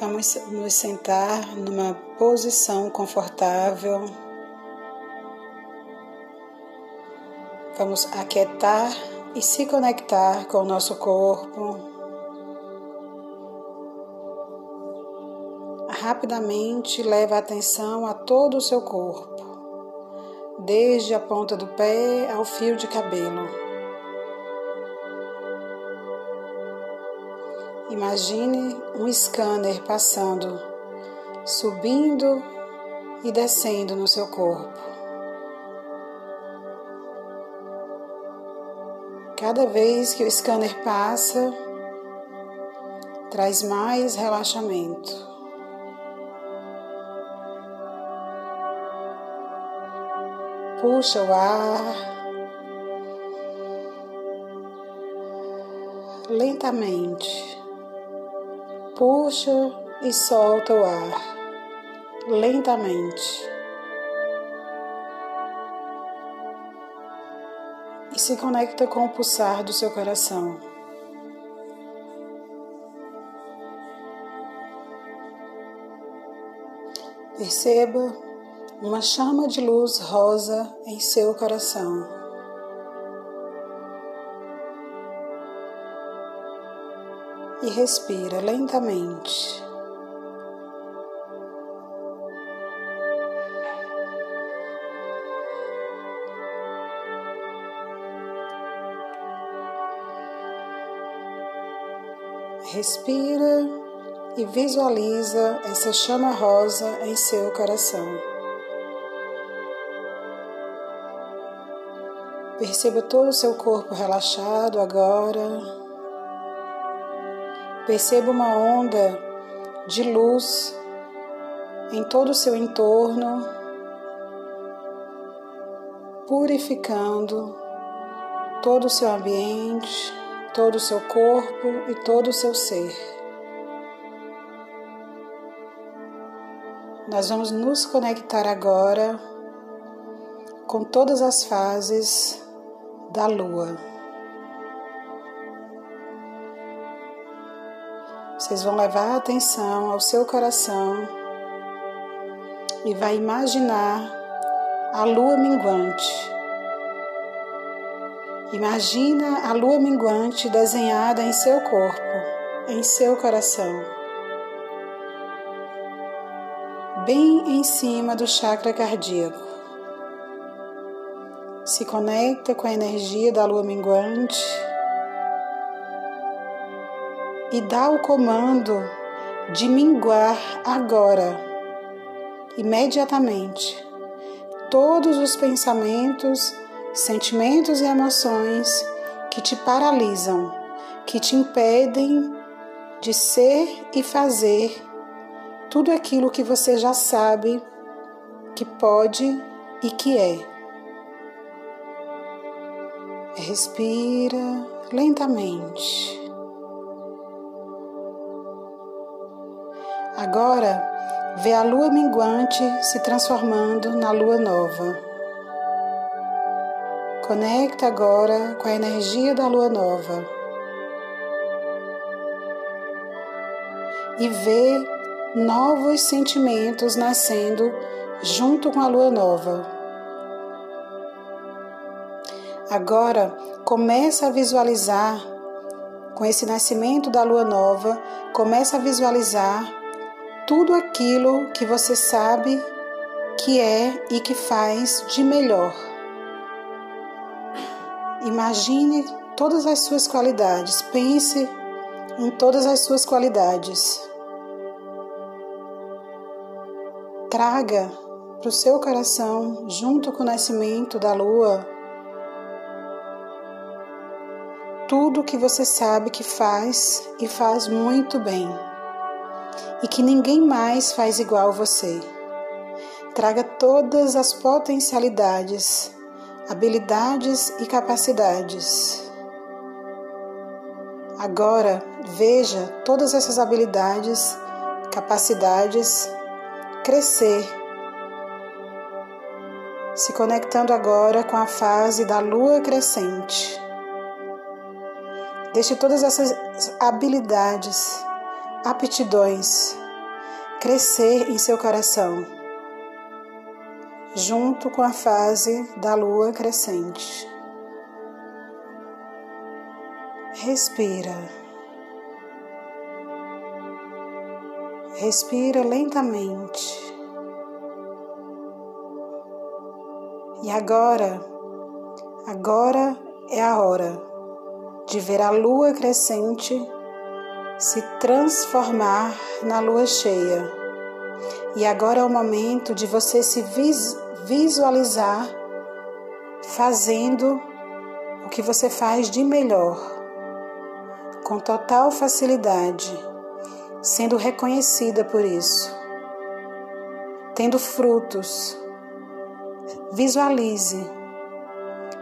Vamos nos sentar numa posição confortável. Vamos aquietar e se conectar com o nosso corpo. Rapidamente leva a atenção a todo o seu corpo, desde a ponta do pé ao fio de cabelo. Imagine um scanner passando, subindo e descendo no seu corpo. Cada vez que o scanner passa, traz mais relaxamento. Puxa o ar lentamente puxa e solta o ar lentamente. E se conecta com o pulsar do seu coração. Perceba uma chama de luz rosa em seu coração. E respira lentamente. Respira e visualiza essa chama rosa em seu coração. Perceba todo o seu corpo relaxado agora. Perceba uma onda de luz em todo o seu entorno, purificando todo o seu ambiente, todo o seu corpo e todo o seu ser. Nós vamos nos conectar agora com todas as fases da lua. Vocês vão levar a atenção ao seu coração e vai imaginar a lua minguante. Imagina a lua minguante desenhada em seu corpo, em seu coração, bem em cima do chakra cardíaco. Se conecta com a energia da lua minguante e dá o comando de minguar agora, imediatamente, todos os pensamentos, sentimentos e emoções que te paralisam, que te impedem de ser e fazer tudo aquilo que você já sabe que pode e que é. Respira lentamente. Agora, vê a lua minguante se transformando na lua nova. Conecta agora com a energia da lua nova. E vê novos sentimentos nascendo junto com a lua nova. Agora, começa a visualizar com esse nascimento da lua nova, começa a visualizar tudo aquilo que você sabe que é e que faz de melhor. Imagine todas as suas qualidades, pense em todas as suas qualidades. Traga para o seu coração, junto com o nascimento da lua, tudo que você sabe que faz e faz muito bem e que ninguém mais faz igual você. Traga todas as potencialidades, habilidades e capacidades. Agora veja todas essas habilidades, capacidades crescer, se conectando agora com a fase da lua crescente. Deixe todas essas habilidades aptidões crescer em seu coração, junto com a fase da lua crescente. Respira. Respira lentamente. E agora, agora é a hora de ver a lua crescente se transformar na lua cheia. E agora é o momento de você se visualizar fazendo o que você faz de melhor, com total facilidade, sendo reconhecida por isso, tendo frutos. Visualize,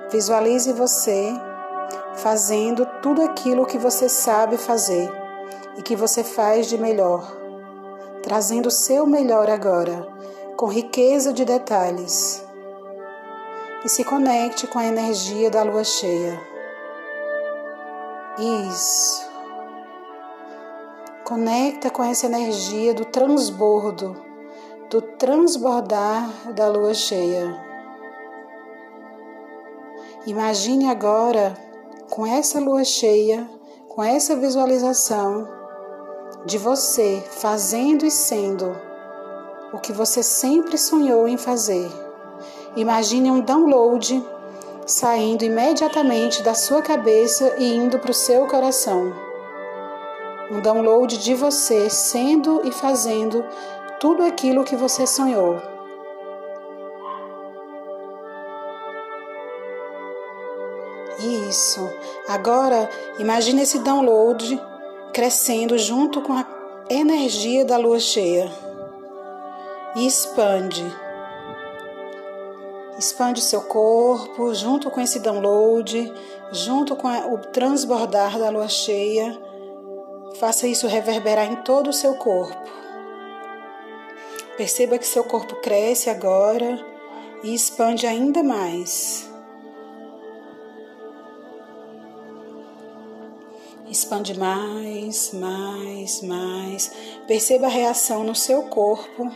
visualize você fazendo tudo aquilo que você sabe fazer e que você faz de melhor, trazendo o seu melhor agora, com riqueza de detalhes. E se conecte com a energia da lua cheia. Isso. Conecta com essa energia do transbordo, do transbordar da lua cheia. Imagine agora, com essa lua cheia, com essa visualização, de você fazendo e sendo o que você sempre sonhou em fazer. Imagine um download saindo imediatamente da sua cabeça e indo para o seu coração. Um download de você sendo e fazendo tudo aquilo que você sonhou. Isso. Agora, imagine esse download crescendo junto com a energia da lua cheia e expande. Expande seu corpo junto com esse download, junto com o transbordar da lua cheia. Faça isso reverberar em todo o seu corpo. Perceba que seu corpo cresce agora e expande ainda mais. Expande mais, mais, mais. Perceba a reação no seu corpo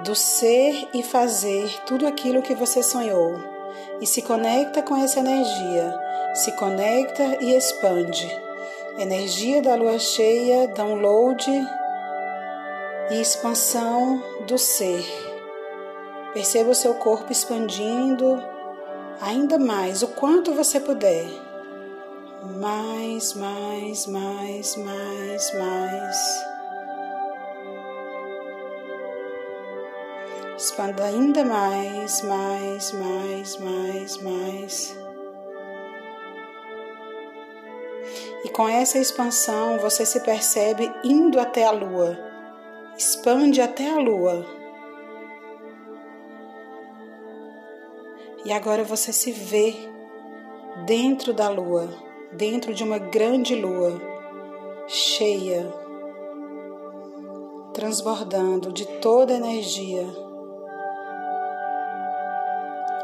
do ser e fazer tudo aquilo que você sonhou. E se conecta com essa energia. Se conecta e expande. Energia da lua cheia, download e expansão do ser. Perceba o seu corpo expandindo ainda mais, o quanto você puder mais, mais, mais, mais, mais. Expanda ainda mais, mais, mais, mais, mais. E com essa expansão você se percebe indo até a lua. Expande até a lua. E agora você se vê dentro da lua dentro de uma grande lua cheia, transbordando de toda energia,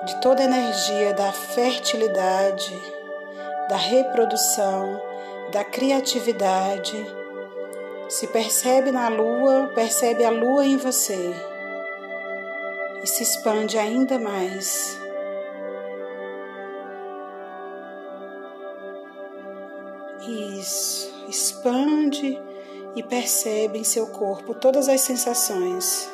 de toda energia da fertilidade, da reprodução, da criatividade. Se percebe na lua, percebe a lua em você e se expande ainda mais Isso. Expande e percebe em seu corpo todas as sensações.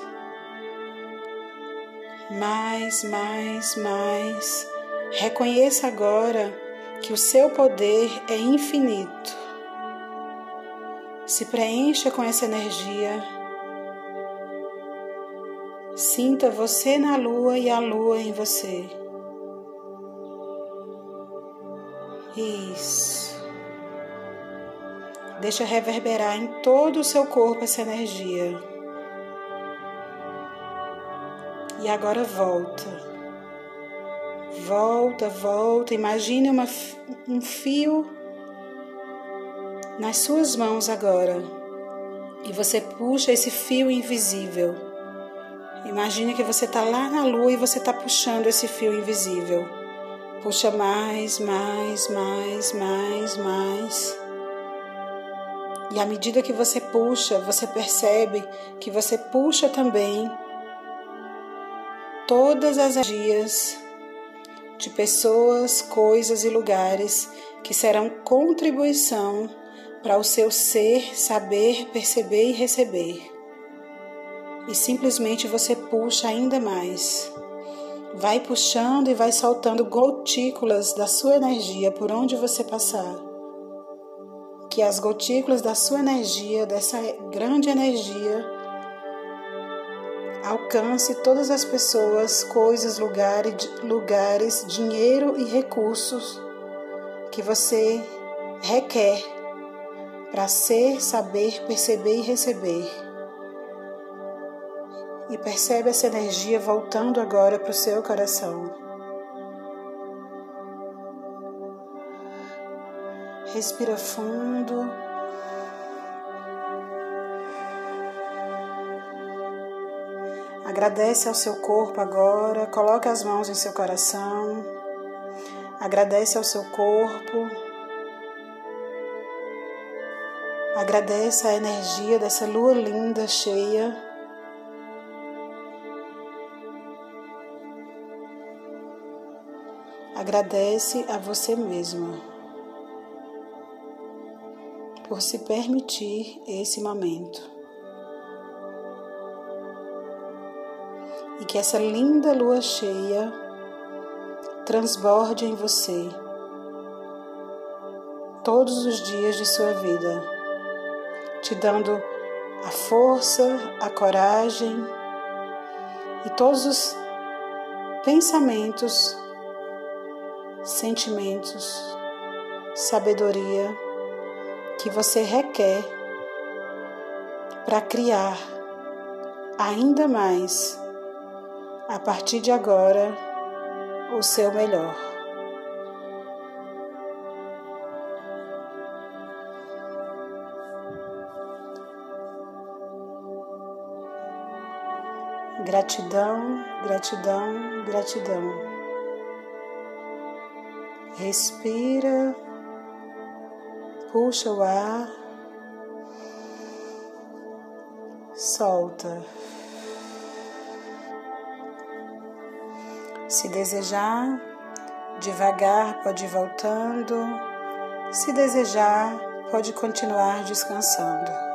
Mais, mais, mais. Reconheça agora que o seu poder é infinito. Se preencha com essa energia. Sinta você na lua e a lua em você. Isso. Deixa reverberar em todo o seu corpo essa energia. E agora volta. Volta, volta. Imagine uma, um fio nas suas mãos agora. E você puxa esse fio invisível. Imagine que você está lá na lua e você está puxando esse fio invisível. Puxa mais, mais, mais, mais, mais E à medida que você puxa, você percebe que você puxa também todas as energias de pessoas, coisas e lugares que serão contribuição para o seu ser saber, perceber e receber. E simplesmente você puxa ainda mais. Vai puxando e vai soltando gotículas da sua energia por onde você passar. Que as gotículas da sua energia, dessa grande energia, alcance todas as pessoas, coisas, lugares, lugares, dinheiro e recursos que você requer para ser, saber, perceber e receber. E percebe essa energia voltando agora para o seu coração. Respira fundo. Agradece ao seu corpo agora, coloca as mãos em seu coração. Agradece ao seu corpo. Agradece a energia dessa lua linda cheia. Agradece a você mesma por se permitir esse momento. E que essa linda lua cheia transborde em você todos os dias de sua vida, te dando a força, a coragem e todos os pensamentos, sentimentos, sabedoria que você requer para criar ainda mais a partir de agora o seu melhor. Gratidão, gratidão, gratidão. Respira, puxa o ar, solta. Se desejar, devagar pode ir voltando. Se desejar, pode continuar descansando.